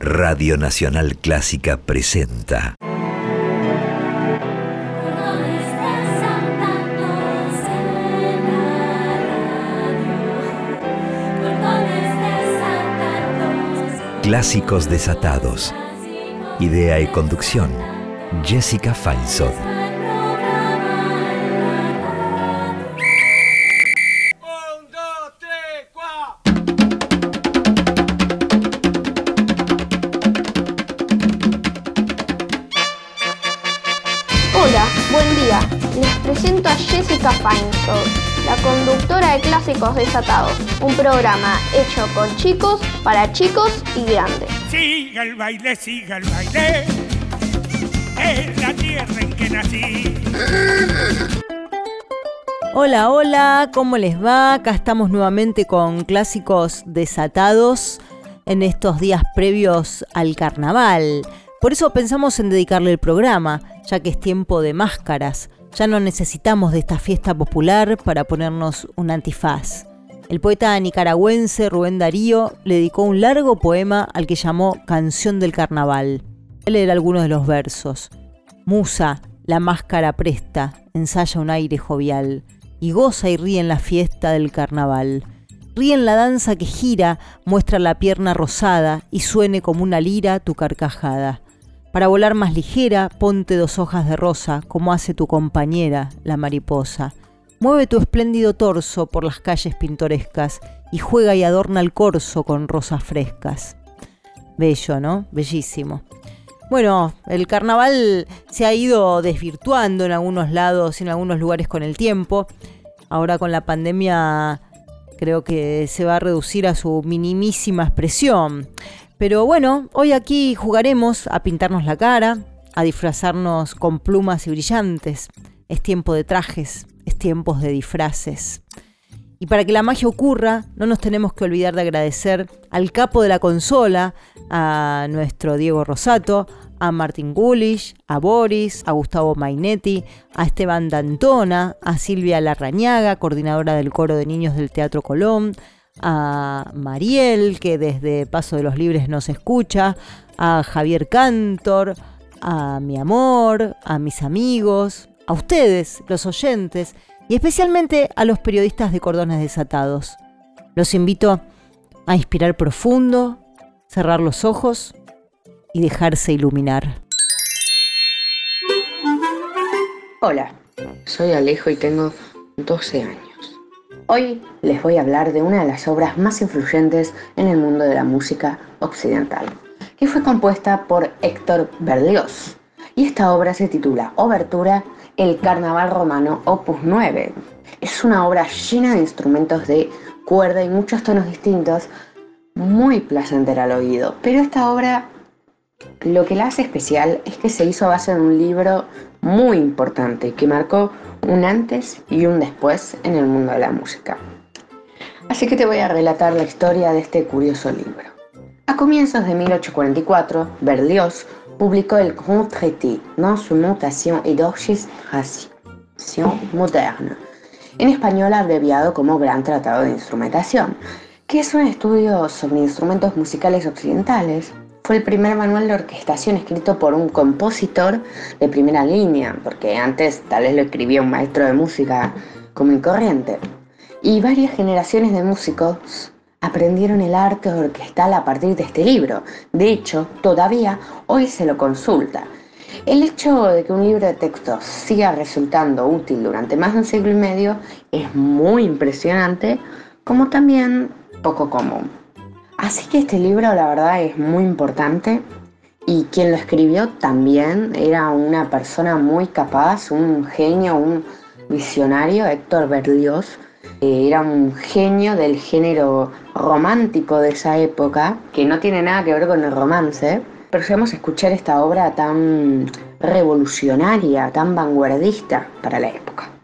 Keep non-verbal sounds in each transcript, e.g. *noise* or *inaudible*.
Radio Nacional Clásica presenta. Clásicos desatados. Idea y conducción. Jessica Feinsod. Feinstock, la conductora de Clásicos Desatados, un programa hecho con chicos, para chicos y grandes. Siga el baile, siga el baile. Es la tierra en que nací. Hola, hola, ¿cómo les va? Acá estamos nuevamente con Clásicos Desatados en estos días previos al carnaval. Por eso pensamos en dedicarle el programa, ya que es tiempo de máscaras. Ya no necesitamos de esta fiesta popular para ponernos un antifaz. El poeta nicaragüense Rubén Darío le dedicó un largo poema al que llamó Canción del Carnaval. Él era algunos de los versos. Musa, la máscara presta, ensaya un aire jovial, y goza y ríe en la fiesta del carnaval. Ríe en la danza que gira, muestra la pierna rosada, y suene como una lira tu carcajada. Para volar más ligera, ponte dos hojas de rosa, como hace tu compañera, la mariposa. Mueve tu espléndido torso por las calles pintorescas y juega y adorna el corso con rosas frescas. Bello, ¿no? Bellísimo. Bueno, el carnaval se ha ido desvirtuando en algunos lados y en algunos lugares con el tiempo. Ahora con la pandemia creo que se va a reducir a su minimísima expresión. Pero bueno, hoy aquí jugaremos a pintarnos la cara, a disfrazarnos con plumas y brillantes. Es tiempo de trajes, es tiempo de disfraces. Y para que la magia ocurra, no nos tenemos que olvidar de agradecer al capo de la consola, a nuestro Diego Rosato, a Martín Gulish, a Boris, a Gustavo Mainetti, a Esteban Dantona, a Silvia Larrañaga, coordinadora del coro de niños del Teatro Colón, a Mariel, que desde Paso de los Libres nos escucha, a Javier Cantor, a mi amor, a mis amigos, a ustedes, los oyentes, y especialmente a los periodistas de Cordones Desatados. Los invito a inspirar profundo, cerrar los ojos y dejarse iluminar. Hola, soy Alejo y tengo 12 años. Hoy les voy a hablar de una de las obras más influyentes en el mundo de la música occidental, que fue compuesta por Héctor Berlioz. Y esta obra se titula Obertura El Carnaval Romano Opus 9. Es una obra llena de instrumentos de cuerda y muchos tonos distintos, muy placentera al oído. Pero esta obra lo que la hace especial es que se hizo a base de un libro muy importante que marcó un antes y un después en el mundo de la música. Así que te voy a relatar la historia de este curioso libro. A comienzos de 1844, Berlioz publicó el Grand Traité d'Instrumentation et d'Orchestration Moderne, en español abreviado como Gran Tratado de Instrumentación, que es un estudio sobre instrumentos musicales occidentales fue el primer manual de orquestación escrito por un compositor de primera línea, porque antes tal vez lo escribía un maestro de música común y corriente. Y varias generaciones de músicos aprendieron el arte orquestal a partir de este libro. De hecho, todavía hoy se lo consulta. El hecho de que un libro de texto siga resultando útil durante más de un siglo y medio es muy impresionante, como también poco común. Así que este libro la verdad es muy importante y quien lo escribió también era una persona muy capaz, un genio, un visionario, Héctor Berlioz. Era un genio del género romántico de esa época, que no tiene nada que ver con el romance, pero a escuchar esta obra tan revolucionaria, tan vanguardista para la época.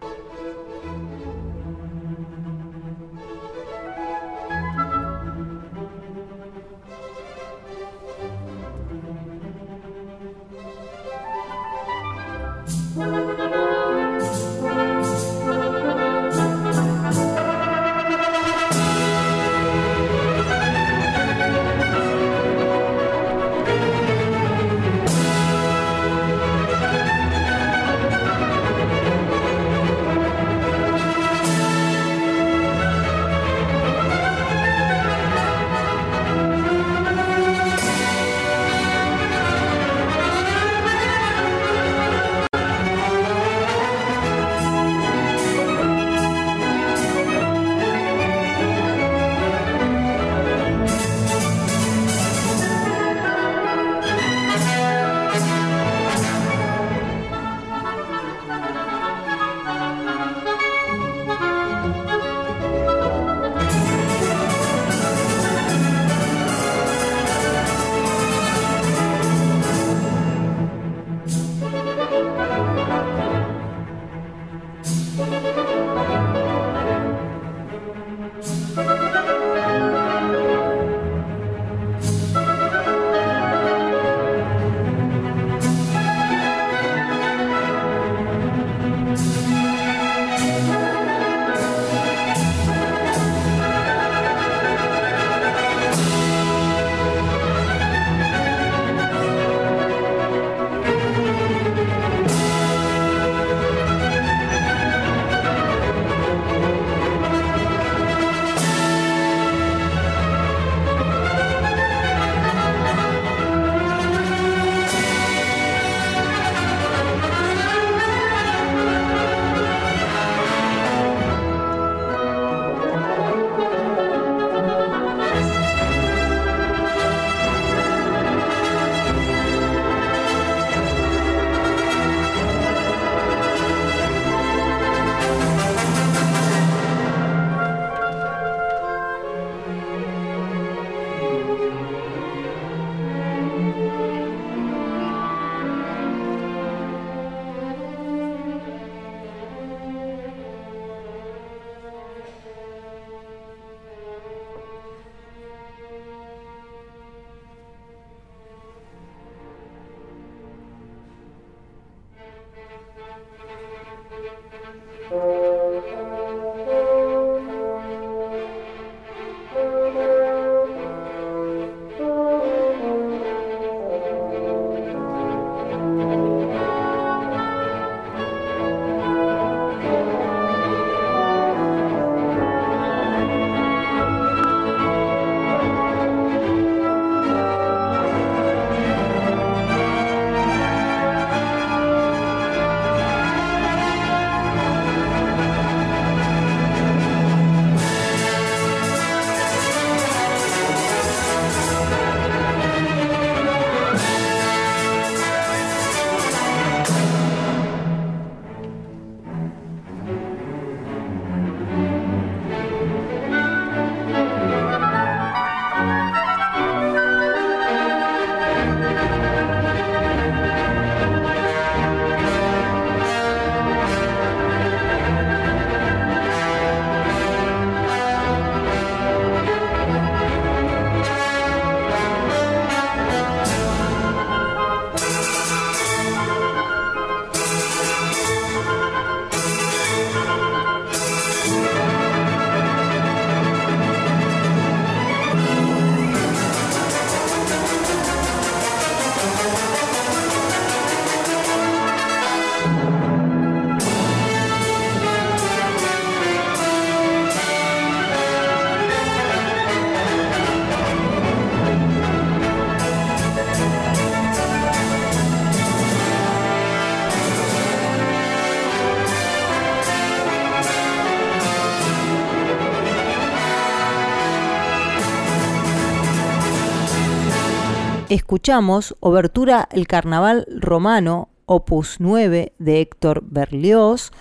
Escuchamos Obertura El Carnaval Romano, opus 9 de Héctor Berlioz,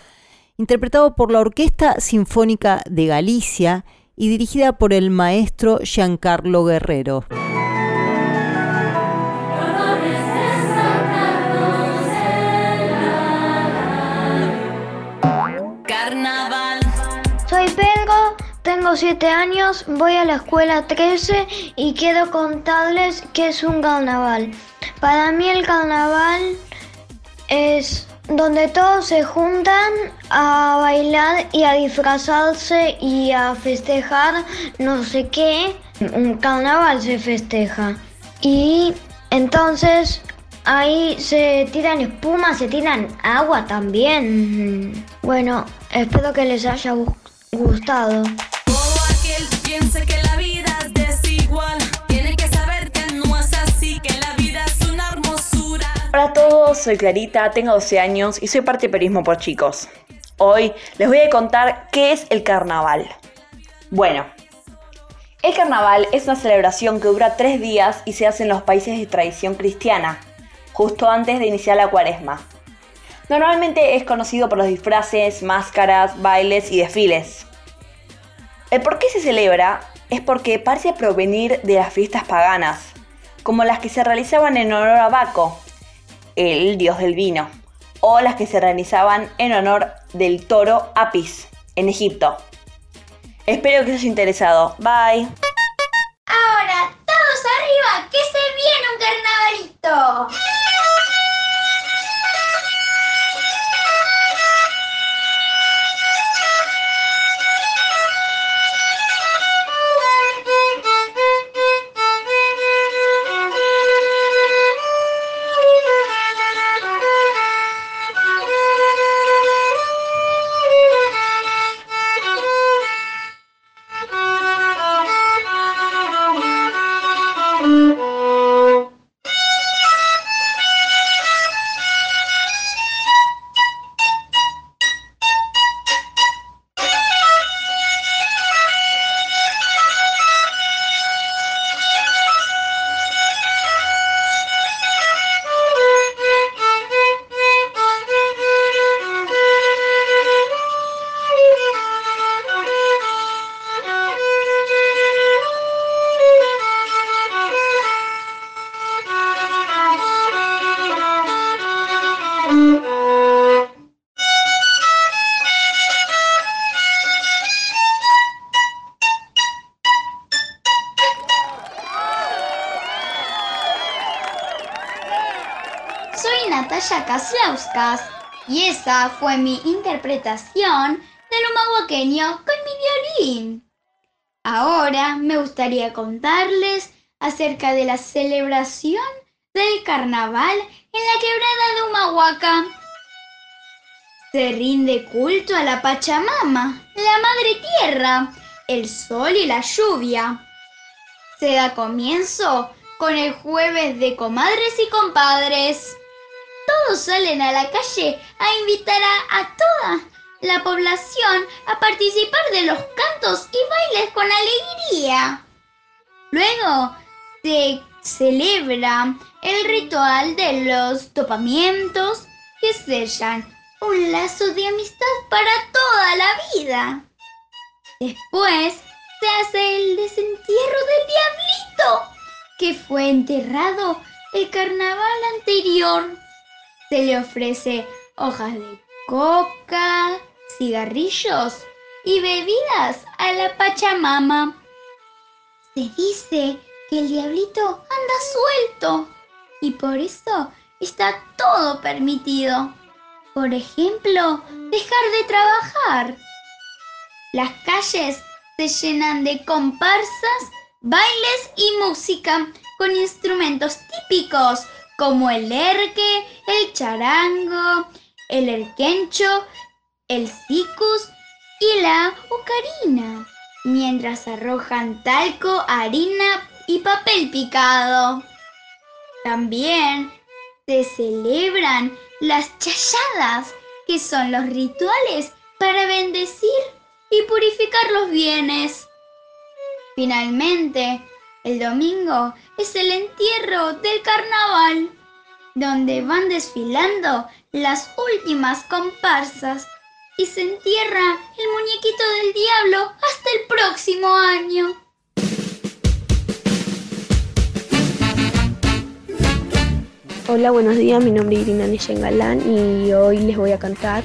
interpretado por la Orquesta Sinfónica de Galicia y dirigida por el maestro Giancarlo Guerrero. Tengo 7 años, voy a la escuela 13 y quiero contarles qué es un carnaval. Para mí el carnaval es donde todos se juntan a bailar y a disfrazarse y a festejar no sé qué. Un carnaval se festeja. Y entonces ahí se tiran espuma, se tiran agua también. Bueno, espero que les haya gustado que la vida es desigual. Tiene que saber que no es así, que la vida es una hermosura. Hola a todos, soy Clarita, tengo 12 años y soy parte de Periodismo por Chicos. Hoy les voy a contar qué es el carnaval. Bueno, el carnaval es una celebración que dura tres días y se hace en los países de tradición cristiana, justo antes de iniciar la cuaresma. Normalmente es conocido por los disfraces, máscaras, bailes y desfiles. El por qué se celebra es porque parece provenir de las fiestas paganas, como las que se realizaban en honor a Baco, el dios del vino, o las que se realizaban en honor del toro Apis, en Egipto. Espero que os haya interesado. Bye. Y esa fue mi interpretación del humahuaqueño con mi violín. Ahora me gustaría contarles acerca de la celebración del carnaval en la quebrada de Humahuaca. Se rinde culto a la Pachamama, la Madre Tierra, el sol y la lluvia. Se da comienzo con el jueves de comadres y compadres todos salen a la calle a invitar a, toda la población a participar de los cantos y bailes con alegría. Luego se celebra el ritual de los topamientos que sellan un lazo de amistad para toda la vida. Después se hace el desentierro del diablito que fue enterrado el carnaval anterior se le ofrece hojas de coca, cigarrillos y bebidas a la Pachamama. Se dice que el diablito anda suelto y por eso está todo permitido. Por ejemplo, dejar de trabajar. Las calles se llenan de comparsas, bailes y música con instrumentos típicos como el erque, el charango, el erquencho, el cicus y la ocarina, mientras arrojan talco, harina y papel picado. También se celebran las chayadas, que son los rituales para bendecir y purificar los bienes. Finalmente, El domingo es el entierro del carnaval, donde van desfilando las últimas comparsas y se entierra el muñequito del diablo hasta el próximo año. Hola, buenos días, mi nombre es Irina Galán y hoy les voy a cantar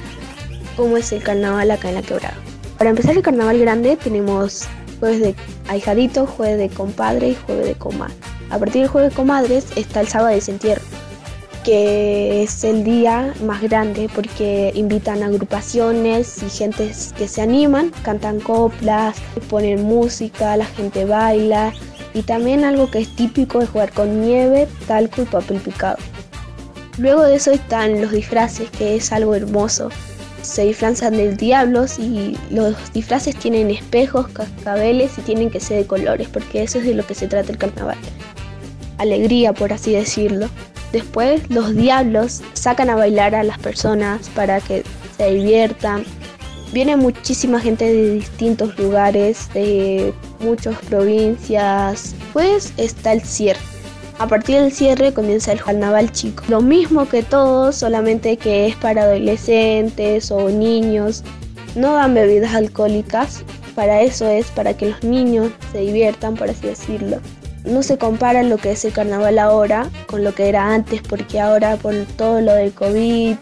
cómo es el carnaval acá en la quebrada. Para empezar el carnaval grande tenemos jueves de ahijadito, jueves de compadre y jueves de comadre. A partir del jueves de comadres está el sábado de entierro, que es el día más grande porque invitan agrupaciones y gente que se animan, cantan coplas, ponen música, la gente baila y también algo que es típico es jugar con nieve, talco y papel picado. Luego de eso están los disfraces, que es algo hermoso. Se disfrazan del diablos y los disfraces tienen espejos, cascabeles y tienen que ser de colores, porque eso es de lo que se trata el carnaval. Alegría, por así decirlo. Después los diablos sacan a bailar a las personas para que se diviertan, Viene muchísima gente de distintos lugares, de muchas provincias. Pues está el cierre. A partir del cierre comienza el carnaval chico. Lo mismo que todos, solamente que es para adolescentes o niños. No dan bebidas alcohólicas. Para eso es para que los niños se diviertan, por así decirlo. No se compara lo que es el carnaval ahora con lo que era antes, porque ahora por todo lo del COVID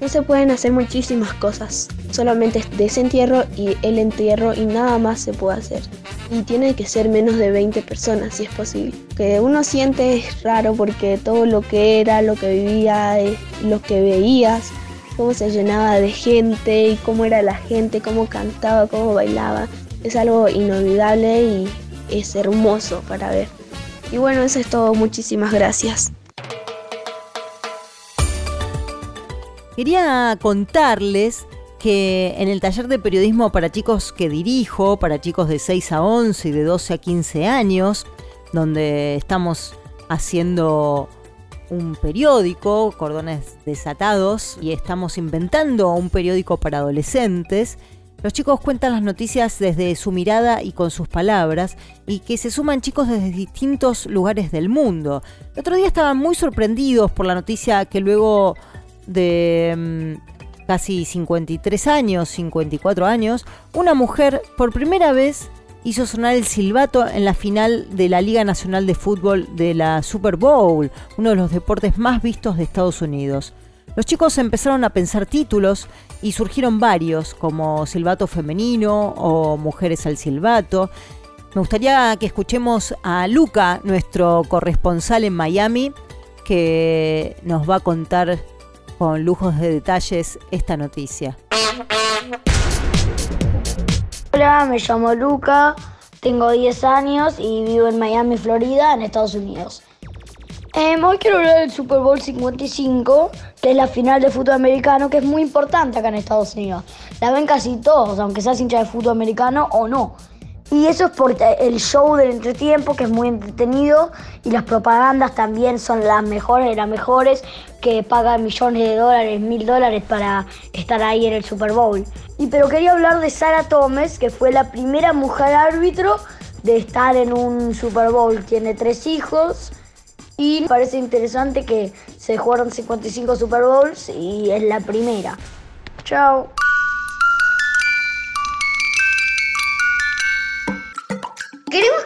no se pueden hacer muchísimas cosas. Solamente es desentierro y el entierro y nada más se puede hacer. Y tiene que ser menos de 20 personas si es posible. Que uno siente es raro porque todo lo que era, lo que vivía, eh, lo que veías, cómo se llenaba de gente y cómo era la gente, cómo cantaba, cómo bailaba, es algo inolvidable y es hermoso para ver. Y bueno, eso es todo. Muchísimas gracias. Quería contarles que en el taller de periodismo para chicos que dirijo, para chicos de 6 a 11 y de 12 a 15 años, donde estamos haciendo un periódico, Cordones Desatados, y estamos inventando un periódico para adolescentes, los chicos cuentan las noticias desde su mirada y con sus palabras, y que se suman chicos desde distintos lugares del mundo. El otro día estaban muy sorprendidos por la noticia que luego de mm, casi 53 años, 54 años, una mujer por primera vez hizo sonar el silbato en la final de la Liga Nacional de Fútbol de la Super Bowl, uno de los deportes más vistos de Estados Unidos. Los chicos empezaron a pensar títulos y surgieron varios, como Silbato Femenino o Mujeres al Silbato. Me gustaría que escuchemos a Luca, nuestro corresponsal en Miami, que nos va a contar con lujos de detalles esta noticia. Hola, me llamo Luca, tengo 10 años y vivo en Miami, Florida, en Estados Unidos. Eh, hoy quiero hablar del Super Bowl 55, que es la final de fútbol americano, que es muy importante acá en Estados Unidos. La ven casi todos, aunque seas hincha de fútbol americano o no. Y eso es por el show del entretiempo, que es muy entretenido, y las propagandas también son las mejores de las mejores, que pagan millones de dólares, mil dólares para estar ahí en el Super Bowl. Y pero quería hablar de Sarah Thomas, que fue la primera mujer árbitro de estar en un Super Bowl. Tiene tres hijos y parece interesante que se jugaron 55 Super Bowls y es la primera. Chao.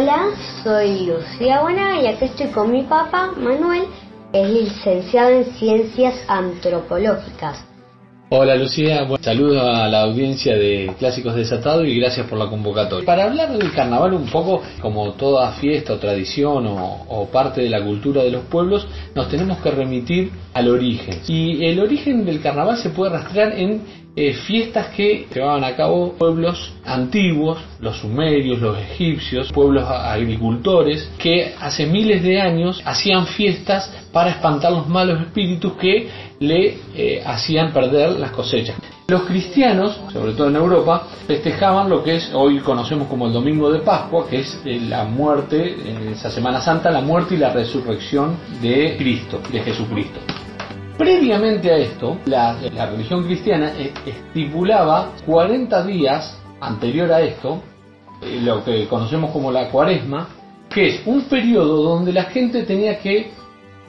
Hola, soy Lucía Buena y aquí estoy con mi papá, Manuel, que es licenciado en Ciencias Antropológicas. Hola Lucía, bueno, saludo a la audiencia de Clásicos Desatados y gracias por la convocatoria. Para hablar del carnaval un poco como toda fiesta o tradición o, o, parte de la cultura de los pueblos, nos tenemos que remitir al origen. Y el origen del carnaval se puede rastrear en eh, fiestas que llevaban a cabo pueblos antiguos, los sumerios, los egipcios, pueblos agricultores, que hace miles de años hacían fiestas para espantar los malos espíritus que le eh, hacían perder las cosechas. Los cristianos, sobre todo en Europa, festejaban lo que es hoy conocemos como el Domingo de Pascua, que es eh, la muerte, en esa Semana Santa, la muerte y la resurrección de Cristo, de Jesucristo. Previamente a esto, la, religión cristiana eh, estipulaba 40 días anterior a esto, eh, lo que conocemos como la cuaresma, que es un periodo donde la gente tenía que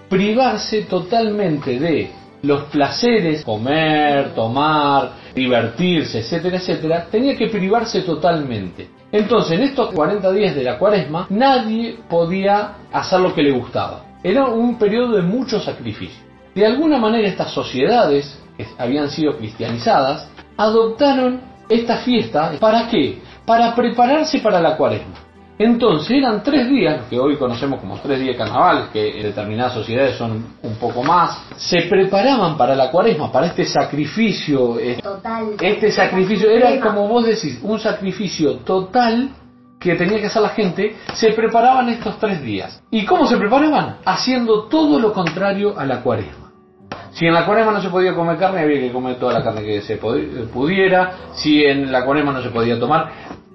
privarse totalmente de los placeres, comer, tomar, divertirse, etcétera, etcétera, tenía que privarse totalmente. Entonces, en estos 40 días de la cuaresma, nadie podía hacer lo que le gustaba. Era un periodo de mucho sacrificio. De alguna manera estas sociedades, que habían sido cristianizadas, adoptaron esta fiesta. ¿Para qué? Para prepararse para la cuaresma. Entonces eran tres días, que hoy conocemos como tres días de carnaval, que en determinadas sociedades son un poco más, se preparaban para la cuaresma, para este sacrificio. Total. Este sacrificio era, como vos decís, un sacrificio total que tenía que hacer la gente, se preparaban estos tres días. ¿Y cómo se preparaban? Haciendo todo lo contrario a la cuaresma. Si en la cuaresma no se podía comer carne, había que comer toda la carne que se pudiera. Si en la cuaresma no se podía tomar,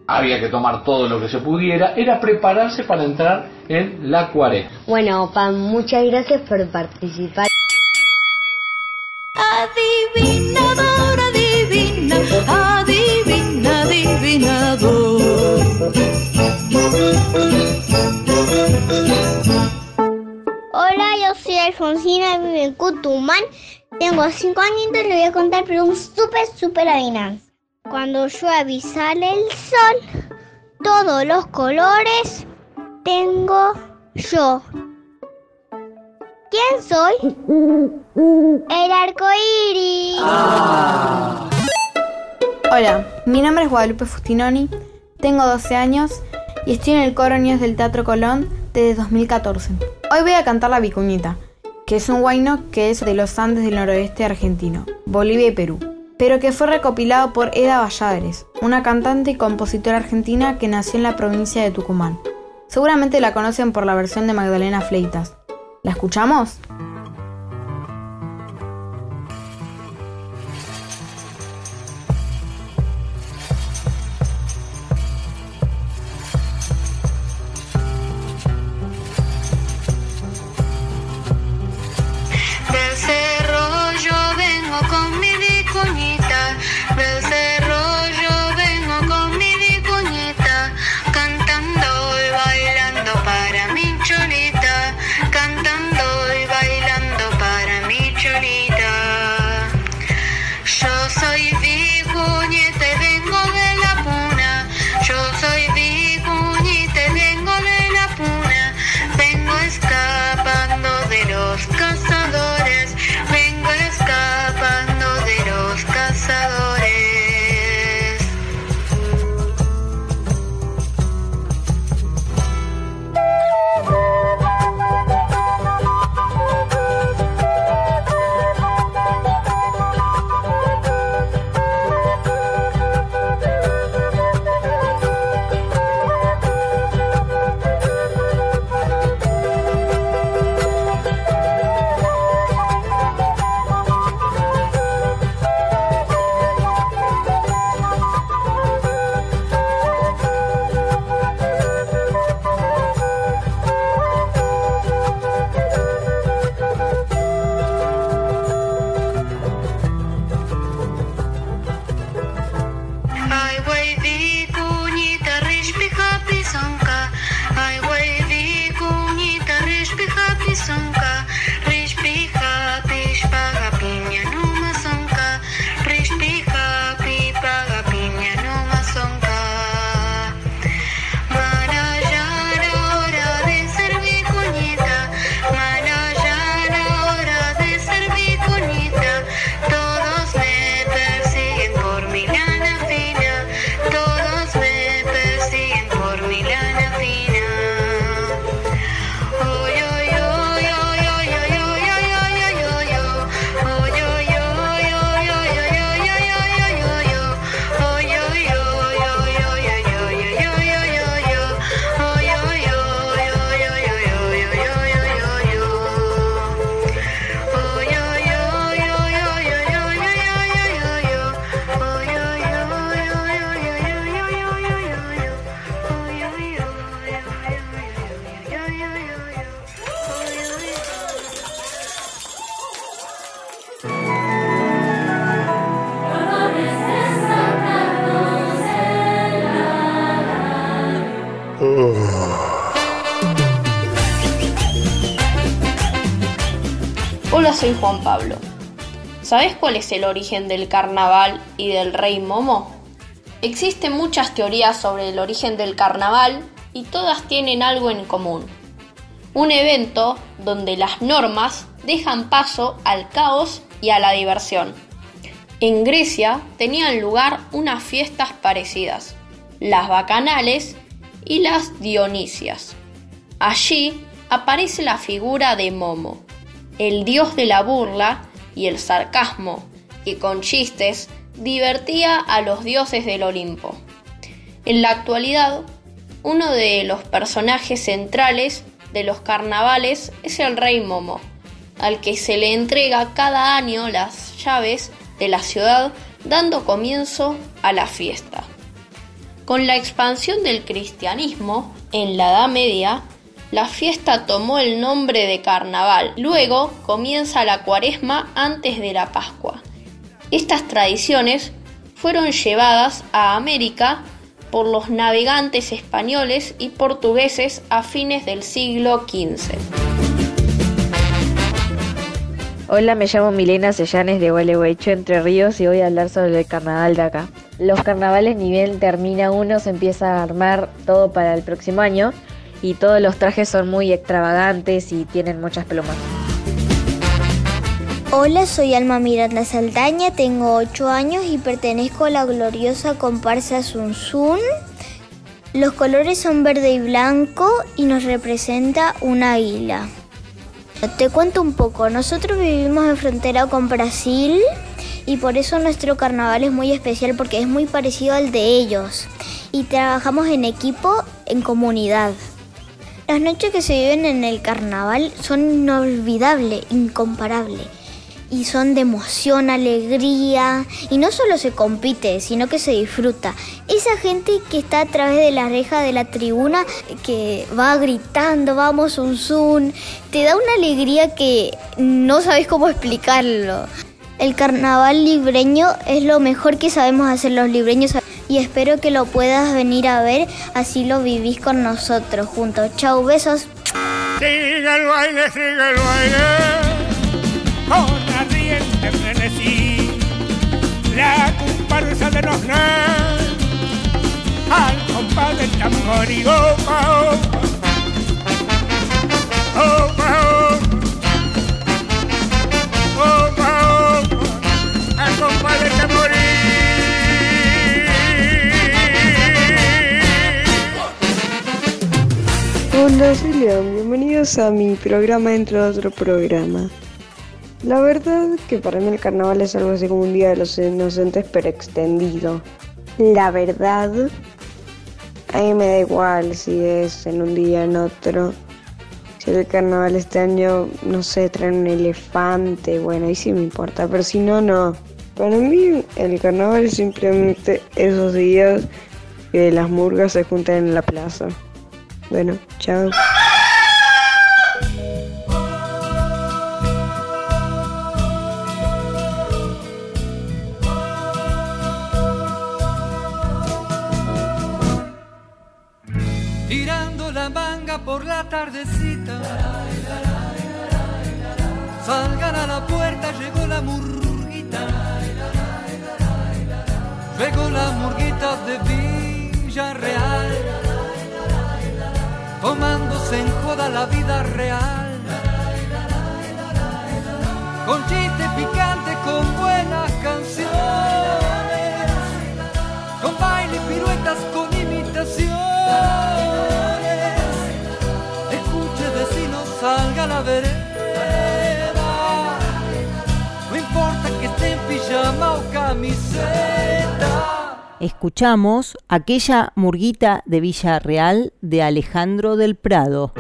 había que tomar todo lo que se pudiera. Era prepararse para entrar en la cuaresma. Bueno, Pam, muchas gracias por participar. Adivinador, adivina, adivina, adivinador. Alfonsina, vivo en Cutumán. Tengo 5 años y le voy a contar pero un súper, súper adivinanza. Cuando llueve y sale el sol, todos los colores tengo yo. ¿Quién soy? El arco iris. Hola, mi nombre es Guadalupe Fustinoni, tengo 12 años y estoy en el coro Niños del Teatro Colón desde 2014. Hoy voy a cantar La Vicuñita, que es un guayno que es de los Andes del noroeste argentino, Bolivia y Perú, pero que fue recopilado por Eda Valladares, una cantante y compositora argentina que nació en la provincia de Tucumán. Seguramente la conocen por la versión de Magdalena Fleitas. ¿La escuchamos? Juan Pablo. ¿Sabes cuál es el origen del carnaval y del rey Momo? Existen muchas teorías sobre el origen del carnaval y todas tienen algo en común. Un evento donde las normas dejan paso al caos y a la diversión. En Grecia tenían lugar unas fiestas parecidas, las bacanales y las dionisias. Allí aparece la figura de Momo, el dios de la burla y el sarcasmo, que con chistes divertía a los dioses del Olimpo. En la actualidad, uno de los personajes centrales de los carnavales es el rey Momo, al que se le entrega cada año las llaves de la ciudad dando comienzo a la fiesta. Con la expansión del cristianismo en la Edad Media, la fiesta tomó el nombre de carnaval. Luego comienza la cuaresma antes de la Pascua. Estas tradiciones fueron llevadas a América por los navegantes españoles y portugueses a fines del siglo XV. Hola, me llamo Milena Sellanes de Gualeguaychú, Entre Ríos, y voy a hablar sobre el carnaval de acá. Los carnavales, ni bien termina uno, se empieza a armar todo para el próximo año y todos los trajes son muy extravagantes y tienen muchas plumas. Hola, soy Alma Miranda Saldaña, tengo 8 años y pertenezco a la gloriosa comparsa Sun Sun. Los colores son verde y blanco y nos representa un águila. Te cuento un poco, nosotros vivimos en frontera con Brasil y por eso nuestro carnaval es muy especial porque es muy parecido al de ellos y trabajamos en equipo, en comunidad. Las noches que se viven en el carnaval son inolvidables, incomparables y son de emoción, alegría y no solo se compite, sino que se disfruta. Esa gente que está a través de la reja de la tribuna, que va gritando, vamos un zoom, te da una alegría que no sabes cómo explicarlo. El carnaval libreño es lo mejor que sabemos hacer los libreños y espero que lo puedas venir a ver, así lo vivís con nosotros juntos. Chau, besos. Sigue el baile, sigue el baile con ardiente frenesí. La comparsa de los nas al compás del tambor y Hola, soy. Bienvenidos a mi programa dentro de otro programa. La verdad que para mí el carnaval es algo así como un día de los inocentes pero extendido. La verdad, a mí me da igual si es en un día en otro. Si el carnaval este año, no sé, traen un elefante, bueno, ahí sí me importa, pero si no, no. Para mí el carnaval es simplemente esos días que las murgas se juntan en la plaza. Bueno, chao. tirando la manga por la tardecita. Salgan a la puerta, llegó la murguita. Llegó la murguita de Villa Real. Tomándose en joda la vida real. Con chiste picante, con buenas canciones. Con baile, piruetas, con imitaciones. Escuche vecino, salga a la vereda. No importa que esté pijama o camiseta. Escuchamos aquella murguita de Villa Real de Alejandro del Prado.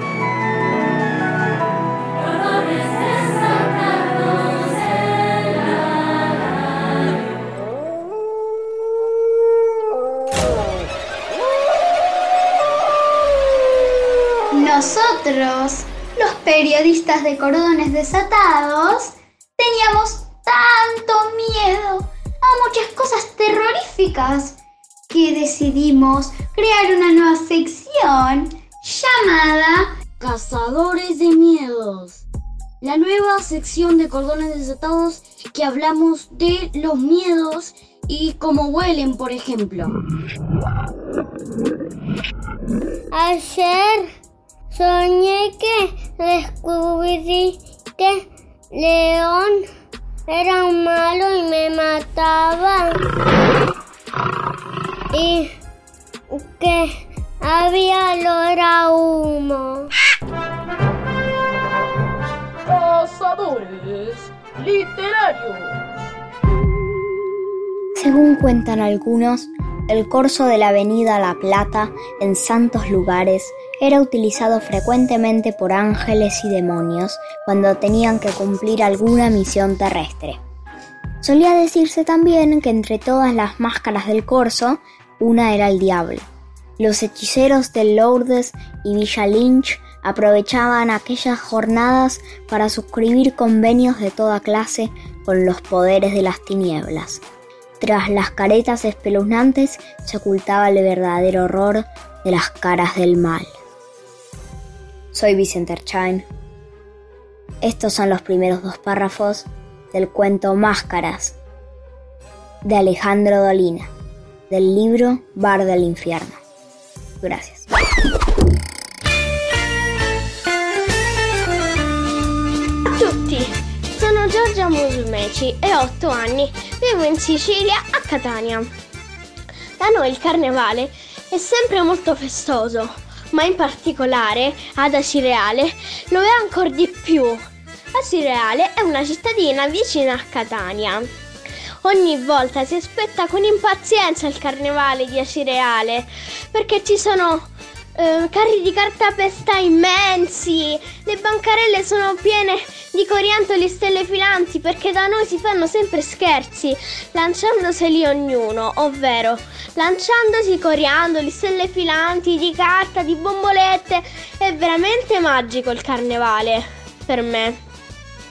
Nosotros, los periodistas de cordones desatados, teníamos tanto miedo muchas cosas terroríficas que decidimos crear una nueva sección llamada Cazadores de miedos. la nueva sección de cordones desatados que hablamos de los miedos y cómo huelen, por ejemplo. Ayer soñé que descubrí que León era un malo y me mataba. Y que había olor a humo. Cazadores literarios. Según cuentan algunos, el corso de la avenida La Plata, en santos lugares, era utilizado frecuentemente por ángeles y demonios cuando tenían que cumplir alguna misión terrestre. Solía decirse también que entre todas las máscaras del corso, una era el diablo. Los hechiceros de Lourdes y Villa Lynch aprovechaban aquellas jornadas para suscribir convenios de toda clase con los poderes de las tinieblas. Tras las caretas espeluznantes se ocultaba el verdadero horror de las caras del mal. Soy Vicente Erchain. Estos son los primeros dos párrafos del cuento Máscaras de Alejandro Dolina, del libro Bar del Infierno. Gracias. tutti, sono Giorgia Musumeci e ho 8 anni, vivo in Sicilia a Catania. Da noi il carnevale è sempre molto festoso, ma in particolare ad Acireale lo è ancora di più. Acireale è una cittadina vicina a Catania. Ogni volta si aspetta con impazienza il carnevale di Acireale perché ci sono eh, carri di cartapesta immensi, le bancarelle sono piene di coriandoli stelle filanti perché da noi si fanno sempre scherzi, lanciandoseli ognuno, ovvero lanciandosi coriandoli, stelle filanti, di carta, di bombolette. È veramente magico il carnevale per me.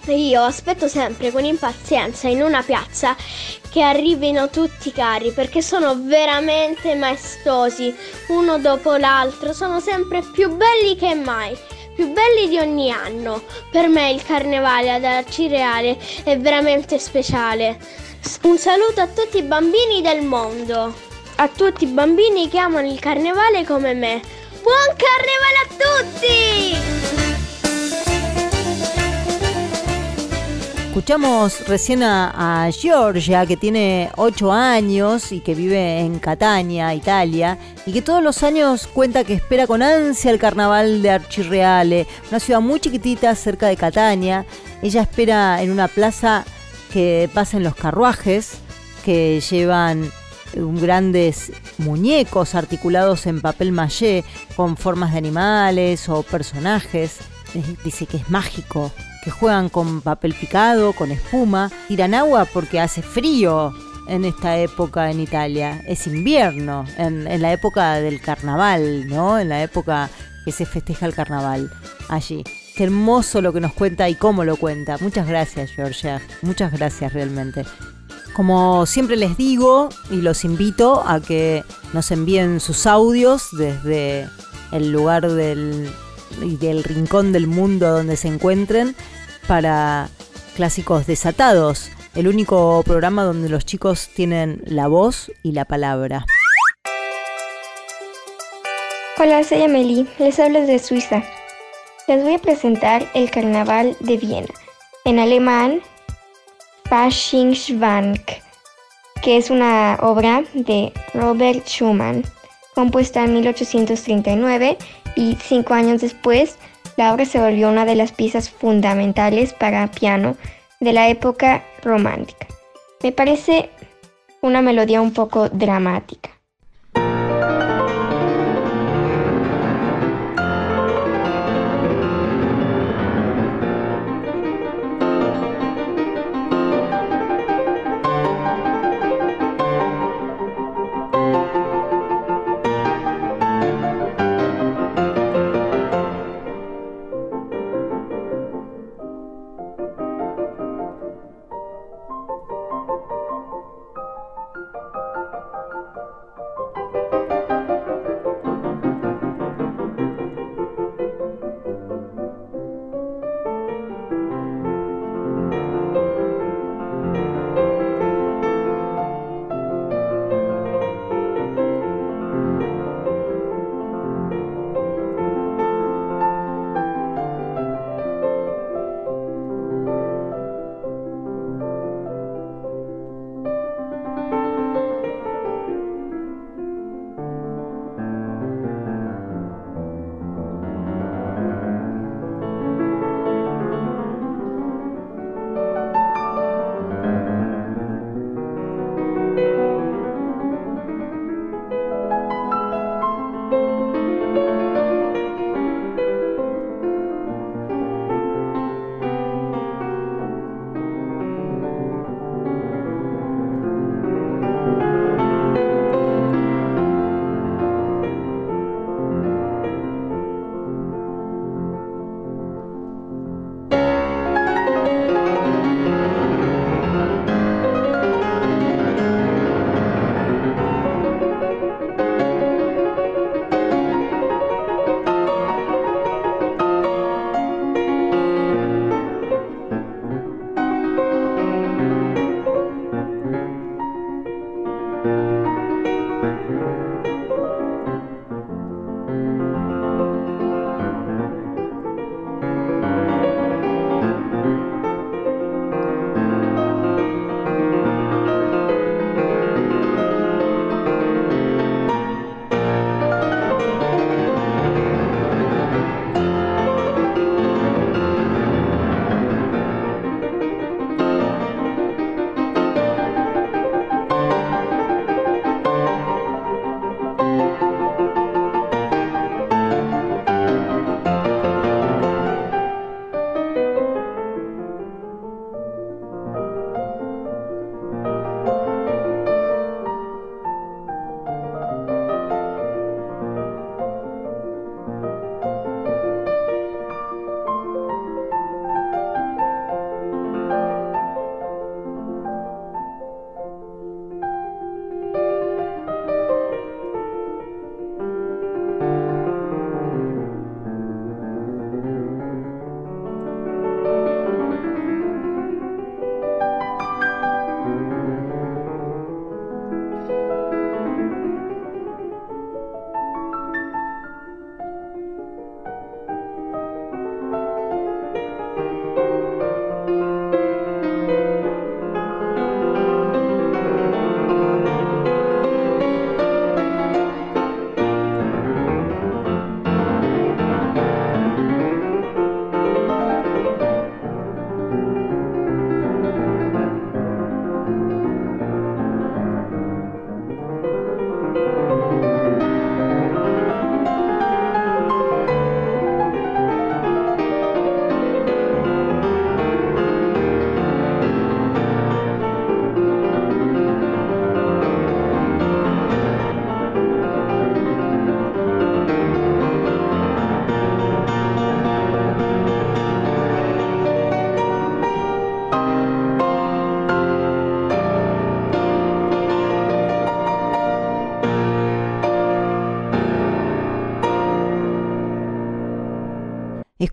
Io aspetto sempre con impazienza in una piazza che arrivino tutti i carri perché sono veramente maestosi, uno dopo l'altro, sono sempre più belli che mai, più belli di ogni anno. Per me il carnevale ad Arcireale è veramente speciale. Un saluto a tutti i bambini del mondo, a tutti i bambini che amano il carnevale come me. Buon carnevale a tutti! Escuchamos recién a, a, Giorgia, que tiene 8 años y que vive en Catania, Italia, y que todos los años cuenta que espera con ansia el carnaval de Archirreale, una ciudad muy chiquitita cerca de Catania. Ella espera en una plaza que pasen los carruajes, que llevan grandes muñecos articulados en papel maché con formas de animales o personajes. Dice que es mágico, que juegan con papel picado, con espuma, tiran agua porque hace frío en esta época en Italia. Es invierno, en, la época del carnaval, ¿no? En la época que se festeja el carnaval allí. Qué hermoso lo que nos cuenta y cómo lo cuenta. Muchas gracias, Georgia. Muchas gracias realmente. Como siempre les digo y los invito a que nos envíen sus audios desde el lugar del, del rincón del mundo donde se encuentren para Clásicos Desatados, el único programa donde los chicos tienen la voz y la palabra. Hola, soy Amelie, les hablo de Suiza. Les voy a presentar el Carnaval de Viena, en alemán Faschingsschwank, que es una obra de Robert Schumann, compuesta en 1839 y cinco años después la obra se volvió una de las piezas fundamentales para piano de la época romántica. Me parece una melodía un poco dramática.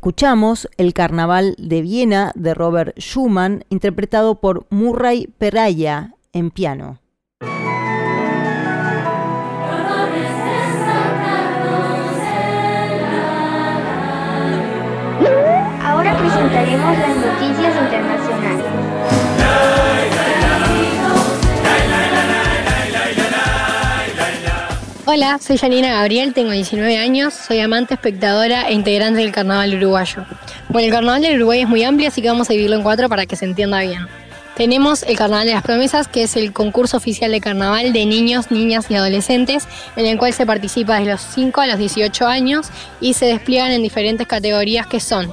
Escuchamos El Carnaval de Viena de Robert Schumann, interpretado por Murray Peraya en piano. Ahora presentaremos las noticias internacionales. Hola, soy Janina Gabriel, tengo 19 años, soy amante, espectadora e integrante del carnaval uruguayo. Bueno, el carnaval del Uruguay es muy amplio, así que vamos a dividirlo en cuatro para que se entienda bien. Tenemos el Carnaval de las Promesas, que es el concurso oficial de carnaval de niños, niñas y adolescentes, en el cual se participa desde los 5 a los 18 años y se despliegan en diferentes categorías que son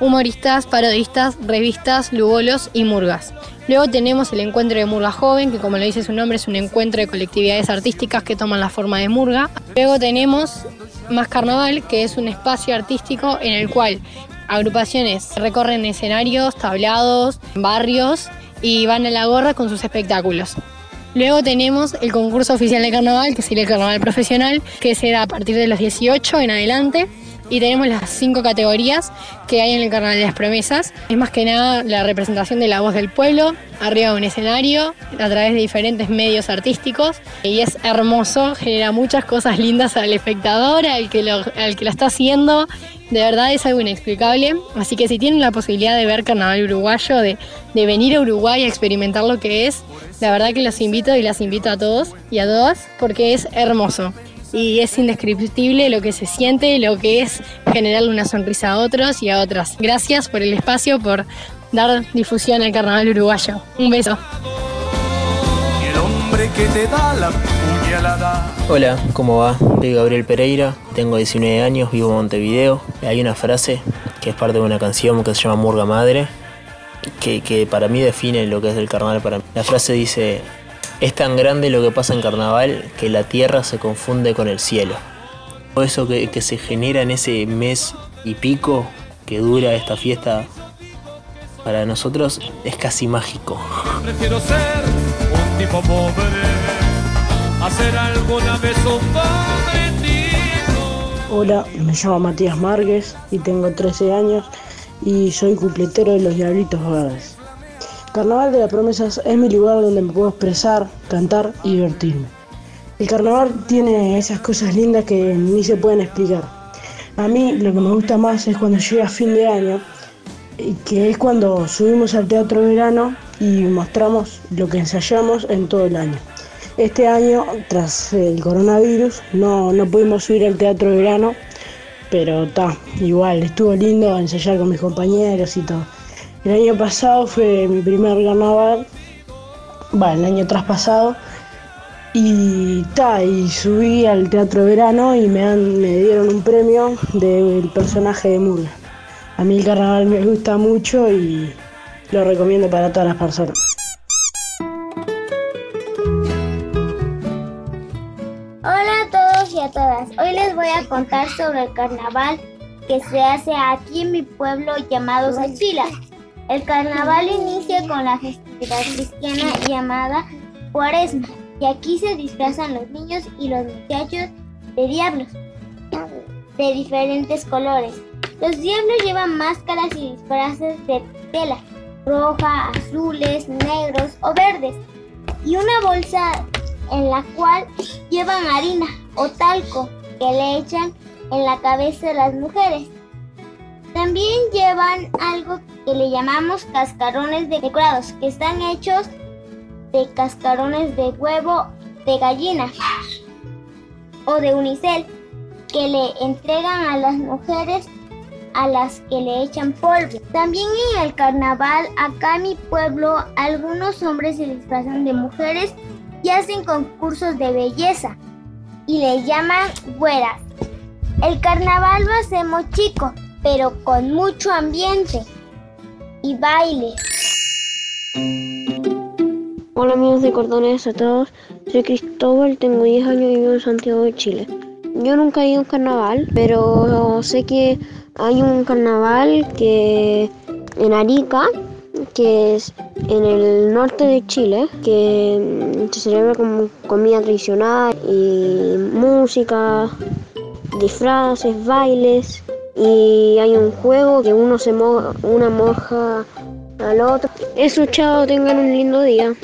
humoristas, parodistas, revistas, lugolos y murgas. Luego tenemos el encuentro de Murga Joven, que como lo dice su nombre es un encuentro de colectividades artísticas que toman la forma de murga. Luego tenemos Más Carnaval, que es un espacio artístico en el cual agrupaciones recorren escenarios, tablados, barrios y van a la gorra con sus espectáculos. Luego tenemos el concurso oficial de carnaval, que sería el carnaval profesional, que se da a partir de los 18 en adelante. Y tenemos las cinco categorías que hay en el Carnaval de las Promesas. Es más que nada la representación de la voz del pueblo, arriba de un escenario, a través de diferentes medios artísticos. Y es hermoso, genera muchas cosas lindas al espectador, al que lo, al que lo está haciendo. De verdad es algo inexplicable. Así que si tienen la posibilidad de ver Carnaval Uruguayo, de, de venir a Uruguay a experimentar lo que es, la verdad que los invito y las invito a todos y a todas porque es hermoso y es indescriptible lo que se siente, lo que es generarle una sonrisa a otros y a otras. Gracias por el espacio, por dar difusión al carnaval uruguayo. Un beso. Hola, ¿cómo va? Soy Gabriel Pereira, tengo 19 años, vivo en Montevideo. Hay una frase que es parte de una canción que se llama Murga Madre, que, que para mí define lo que es el carnaval para mí. La frase dice, es tan grande lo que pasa en carnaval que la tierra se confunde con el cielo. Todo eso que, que se genera en ese mes y pico que dura esta fiesta, para nosotros es casi mágico. Prefiero ser un tipo pobre, hacer alguna vez un pobretito. Hola, me llamo Matías Márquez y tengo 13 años y soy cupletero de los Diablitos Verdes. Carnaval de las Promesas es mi lugar donde me puedo expresar, cantar y divertirme. El carnaval tiene esas cosas lindas que ni se pueden explicar. A mí lo que me gusta más es cuando llega fin de año, que es cuando subimos al teatro verano y mostramos lo que ensayamos en todo el año. Este año, tras el coronavirus, no, no pudimos subir al teatro verano, pero está, igual, estuvo lindo ensayar con mis compañeros y todo. El año pasado fue mi primer carnaval, va, el año traspasado, y ta, y subí al teatro verano y me, han- me dieron un premio del personaje de Murga. A mí el carnaval me gusta mucho y lo recomiendo para todas las personas. Hola a todos y a todas. Hoy les voy a contar sobre el carnaval que se hace aquí en mi pueblo llamado Sachila. El carnaval inicia con la festividad cristiana llamada Cuaresma y aquí se disfrazan los niños y los muchachos de diablos de diferentes colores. Los diablos llevan máscaras y disfraces de tela roja, azules, negros o verdes y una bolsa en la cual llevan harina o talco que le echan en la cabeza de las mujeres. También llevan algo que le llamamos cascarones decorados, que están hechos de cascarones de huevo de gallina o de unicel, que le entregan a las mujeres a las que le echan polvo. También en el carnaval, acá en mi pueblo, algunos hombres se disfrazan de mujeres y hacen concursos de belleza y le llaman güeras. El carnaval lo hacemos chico, pero con mucho ambiente y baile. Hola amigos de Cordones a todos, soy Cristóbal, tengo 10 años y vivo en Santiago de Chile. Yo nunca he ido a un carnaval, pero sé que hay un carnaval que en Arica, que es en el norte de Chile, que mm, se celebra con comida tradicional y música, disfraces, bailes y hay un juego que uno se moja, una moja al otro. Eso, chao, tengan un lindo día.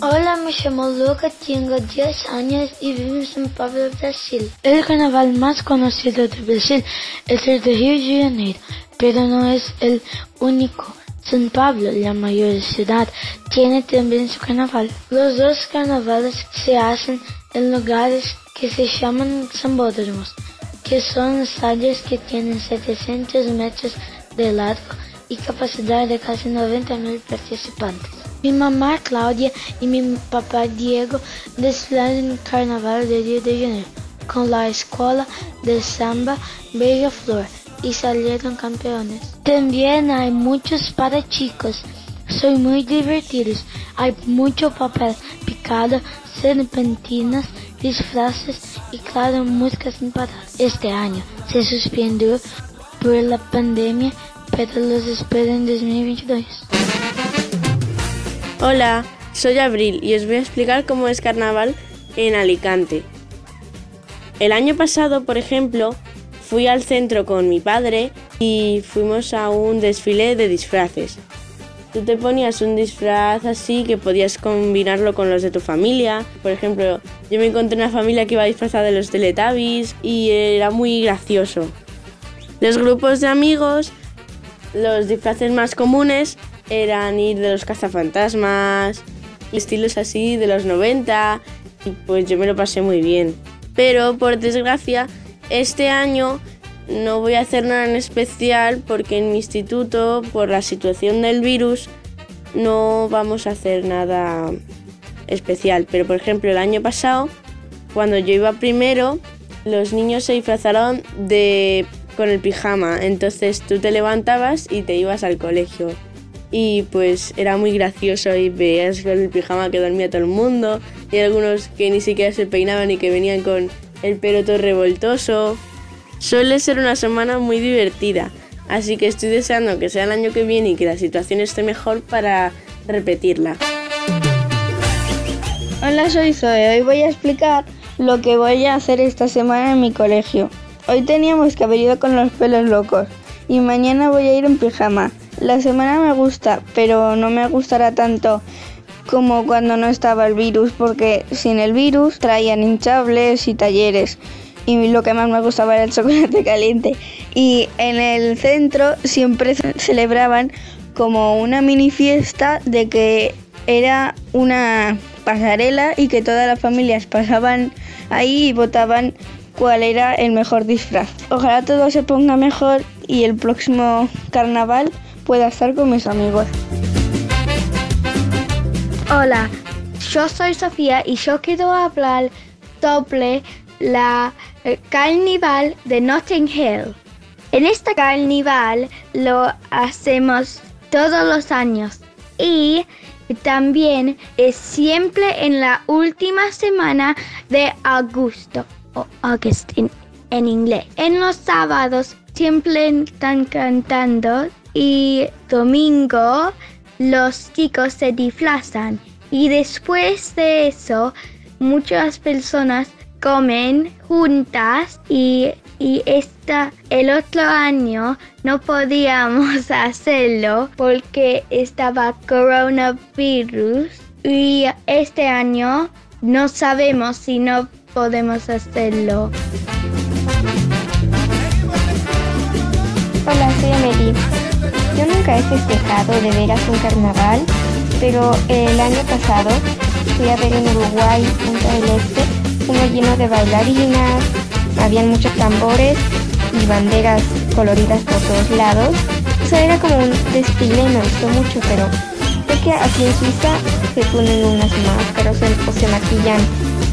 Hola, me llamo Luca, tengo 10 años y vivo en São Paulo, Brasil. El carnaval más conocido de Brasil es el de Rio de Janeiro, pero no es el único. São Paulo, la mayor ciudad, tiene también su carnaval. Los dos carnavales se hacen en lugares que se llaman sambódromos, que son estadios que tienen 700 metros de largo y capacidad de casi 90 mil participantes. Mi mamá Cláudia y mi papá Diego desfilaron en el Carnaval de Rio de Janeiro con la escuela de samba Beija Flor y salieron campeones. También hay muchos para chicos. Son muy divertidos. Hay mucho papel picado, serpentinas, disfraces y claro, música sin parar. Este año se suspendió por la pandemia, pero los espero en 2022. Hola, soy Abril y os voy a explicar cómo es carnaval en Alicante. El año pasado, por ejemplo, fui al centro con mi padre y fuimos a un desfile de disfraces. Tú te ponías un disfraz así que podías combinarlo con los de tu familia. Por ejemplo, yo me encontré una familia que iba disfrazada de los Teletubbies y era muy gracioso. Los grupos de amigos, los disfraces más comunes eran ir de los cazafantasmas, estilos así de los 90 y pues yo me lo pasé muy bien. Pero por desgracia, este año no voy a hacer nada en especial porque en mi instituto, por la situación del virus, no vamos a hacer nada especial. Pero por ejemplo, el año pasado, cuando yo iba primero, los niños se disfrazaron de con el pijama. Entonces tú te levantabas y te ibas al colegio. Y pues era muy gracioso y veías con el pijama que dormía todo el mundo. Y algunos que ni siquiera se peinaban y que venían con el pelo todo revoltoso. Suele ser una semana muy divertida, así que estoy deseando que sea el año que viene y que la situación esté mejor para repetirla. Hola, soy Zoe. Hoy voy a explicar lo que voy a hacer esta semana en mi colegio. Hoy teníamos que haber ido con los pelos locos y mañana voy a ir en pijama. La semana me gusta, pero no me gustará tanto como cuando no estaba el virus, porque sin el virus traían hinchables y talleres. Y lo que más me gustaba era el chocolate *laughs* caliente. Y en el centro siempre celebraban como una mini fiesta de que era una pasarela y que todas las familias pasaban ahí y votaban cuál era el mejor disfraz. Ojalá todo se ponga mejor y el próximo carnaval pueda estar con mis amigos. Hola, yo soy Sofía y yo quiero hablar sobre la el carnaval de Notting Hill. En este carnaval lo hacemos todos los años y también es siempre en la última semana de agosto o August en, en inglés. En los sábados siempre están cantando y domingo los chicos se disfrazan y después de eso muchas personas comen juntas y, y esta, el otro año no podíamos *laughs* hacerlo porque estaba coronavirus y este año no sabemos si no podemos hacerlo. Hola, soy Amelie. Yo nunca he festejado de veras un carnaval, pero el año pasado fui a ver en Uruguay, Punta del Este, uno lleno de bailarinas, habían muchos tambores y banderas coloridas por todos lados. O sea, era como un desfile, me gustó mucho, pero sé que aquí en Suiza se ponen unas máscaras o se maquillan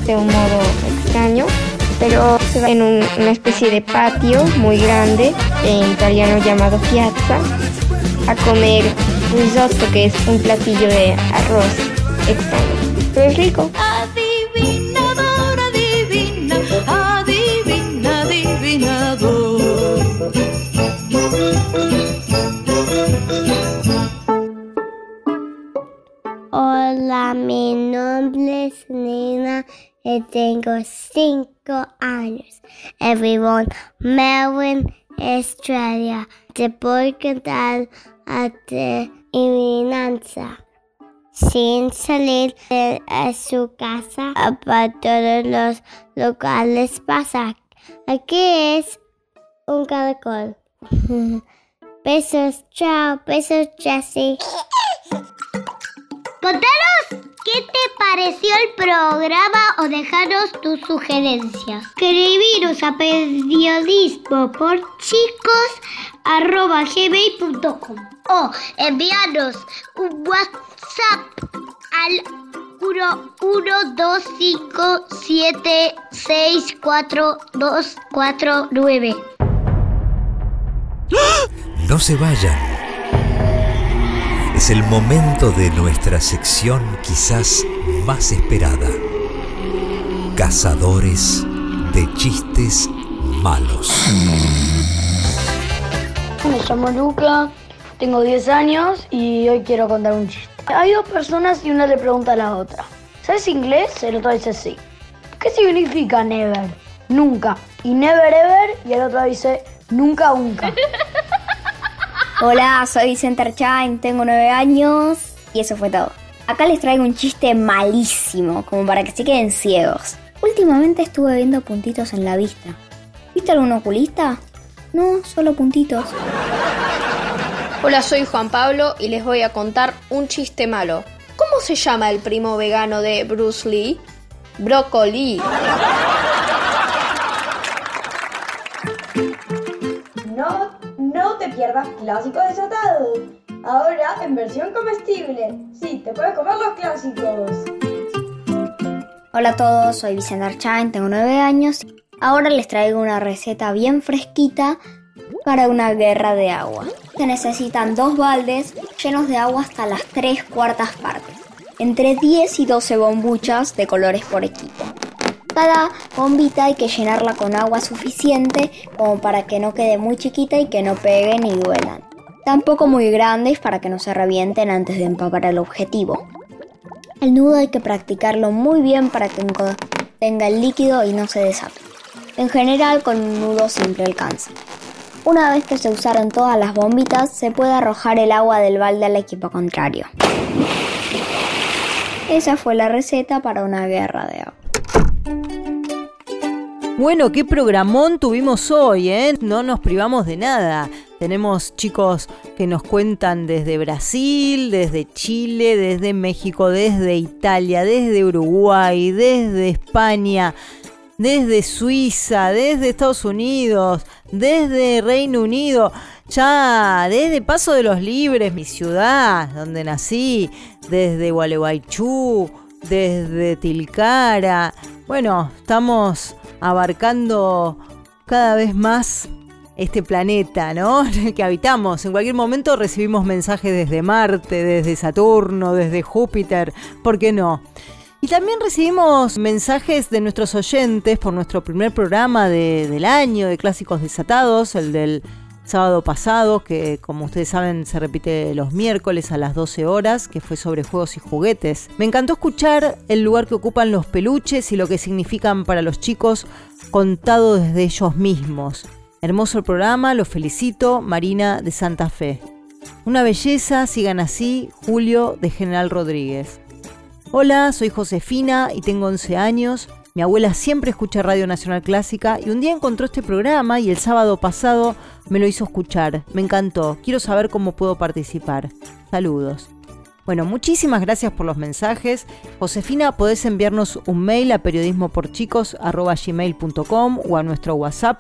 de un modo extraño, pero se va en un- una especie de patio muy grande, en italiano llamado piazza, a comer risotto, que es un platillo de arroz extraño, pero es rico. Hola, mi nombre es Nina y tengo cinco años. Everyone, Melvin, Australia. Te voy a contar a tu adivinanza. Sin salir de su casa, para todos los locales pasa. Aquí es un caracol. *laughs* Besos, chao, besos, Jessie. Contanos qué te pareció el programa o dejaros tus sugerencias. Escribiros a periodismo por chicos arroba gmail.com o enviarnos un WhatsApp al 11257642249. No se vayan. Es el momento de nuestra sección quizás más esperada. Cazadores de chistes malos. Me llamo Luca, tengo 10 años y hoy quiero contar un chiste. Hay dos personas y una le pregunta a la otra. ¿Sabes inglés? El otro dice sí. ¿Qué significa never? Nunca. Y never ever y el otro dice nunca nunca. *laughs* Hola, soy Center Shine, tengo 9 años y eso fue todo. Acá les traigo un chiste malísimo, como para que se queden ciegos. Últimamente estuve viendo puntitos en la vista. ¿Viste algún oculista? No, solo puntitos. Hola, soy Juan Pablo y les voy a contar un chiste malo. ¿Cómo se llama el primo vegano de Bruce Lee? Brócoli. No, no te pierdas Clásicos Desatados. Ahora en versión comestible. Sí, te puedes comer los clásicos. Hola a todos, soy Vicente Archain, tengo 9 años. Ahora les traigo una receta bien fresquita para una guerra de agua. Se necesitan dos baldes llenos de agua hasta las 3 cuartas partes. Entre 10 y 12 bombuchas de colores por equipo. Cada bombita hay que llenarla con agua suficiente como para que no quede muy chiquita y que no peguen ni duelan. Tampoco muy grandes para que no se revienten antes de empapar el objetivo. El nudo hay que practicarlo muy bien para que tenga el líquido y no se desate. En general con un nudo simple alcanza. Una vez que se usaron todas las bombitas, se puede arrojar el agua del balde al equipo contrario. Esa fue la receta para una guerra de agua. Bueno, qué programón tuvimos hoy, ¿eh? No nos privamos de nada. Tenemos chicos que nos cuentan desde Brasil, desde Chile, desde México, desde Italia, desde Uruguay, desde España, desde Suiza, desde Estados Unidos, desde Reino Unido, ya desde Paso de los Libres, mi ciudad, donde nací, desde Gualeguaychú, desde Tilcara. Bueno, estamos abarcando cada vez más este planeta, ¿no? *laughs* En el que habitamos. En cualquier momento recibimos mensajes desde Marte, desde Saturno, desde Júpiter, ¿por qué no? Y también recibimos mensajes de nuestros oyentes por nuestro primer programa del año de Clásicos Desatados, el del sábado pasado, que como ustedes saben se repite los miércoles a las 12 horas, que fue sobre juegos y juguetes. Me encantó escuchar el lugar que ocupan los peluches y lo que significan para los chicos contado desde ellos mismos. Hermoso el programa, los felicito, Marina de Santa Fe. Una belleza, sigan así, Julio de General Rodríguez. Hola, soy Josefina y tengo 11 años. Mi abuela siempre escucha Radio Nacional Clásica y un día encontró este programa y el sábado pasado me lo hizo escuchar. Me encantó. Quiero saber cómo puedo participar. Saludos. Bueno, muchísimas gracias por los mensajes. Josefina, podés enviarnos un mail a periodismoporchicos.gmail.com o a nuestro WhatsApp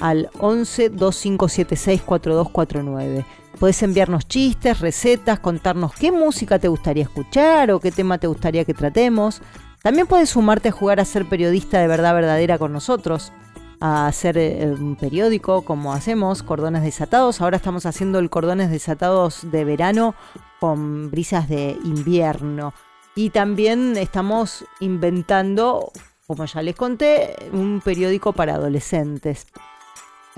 al 11 2576 4249. Podés enviarnos chistes, recetas, contarnos qué música te gustaría escuchar o qué tema te gustaría que tratemos. También puedes sumarte a jugar a ser periodista de verdad verdadera con nosotros, a hacer eh, un periódico como hacemos, cordones desatados. Ahora estamos haciendo el cordones desatados de verano con brisas de invierno. Y también estamos inventando, como ya les conté, un periódico para adolescentes.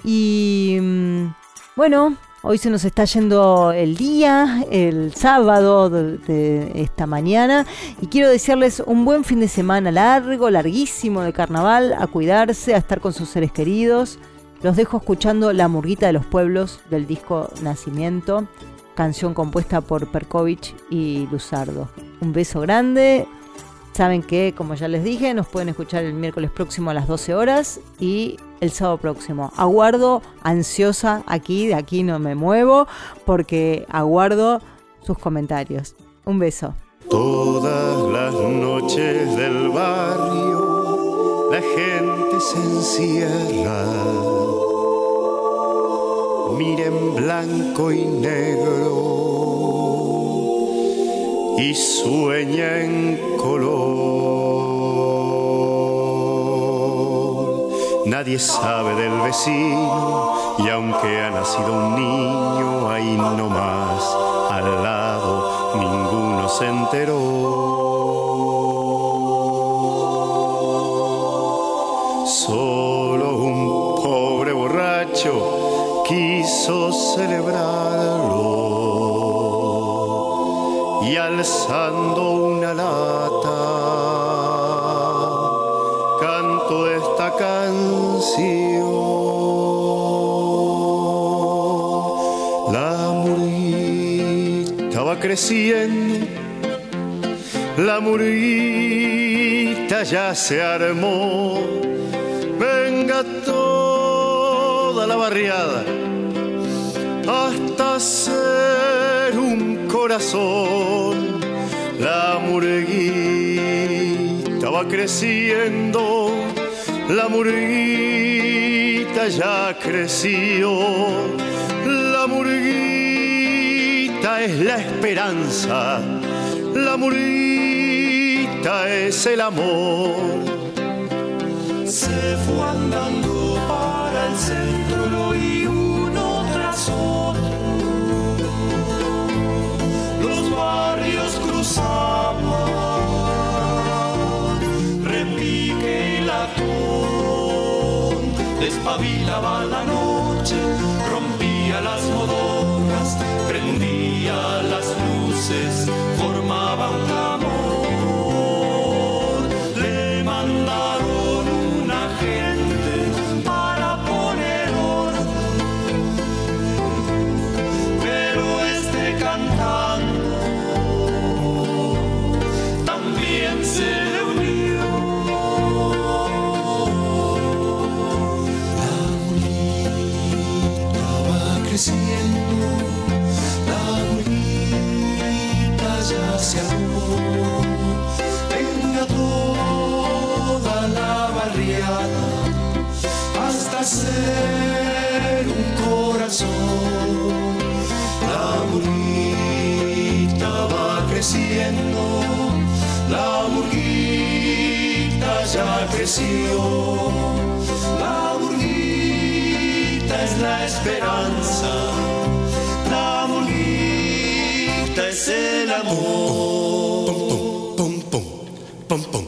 Y mm, bueno, Hoy se nos está yendo el día, el sábado de, esta mañana, y quiero desearles un buen fin de semana largo, larguísimo de carnaval, a cuidarse, a estar con sus seres queridos. Los dejo escuchando La Murguita de los Pueblos del disco Nacimiento, canción compuesta por Perkovich y Luzardo. Un beso grande. Saben que, como ya les dije, nos pueden escuchar el miércoles próximo a las 12 horas y el sábado próximo. Aguardo ansiosa aquí, de aquí no me muevo, porque aguardo sus comentarios. Un beso. Todas las noches del barrio la gente se encierra. Miren blanco y negro y sueña en color. Nadie sabe del vecino y aunque ha nacido un niño ahí nomás al lado ninguno se enteró. Solo un pobre borracho quiso celebrarlo alzando una lata canto esta canción. La murita va creciendo, la murita ya se armó. Venga toda la barriada hasta ser un corazón. La murguita va creciendo, la murguita ya creció. La murguita es la esperanza, la murguita es el amor. Se fue andando para el centro despabilaba la noche, rompía las modorras, prendía las luces, Venga toda la barriada hasta ser un corazón. La murguita va creciendo, la murguita ya creció. La murguita es la esperanza, es el amor. Al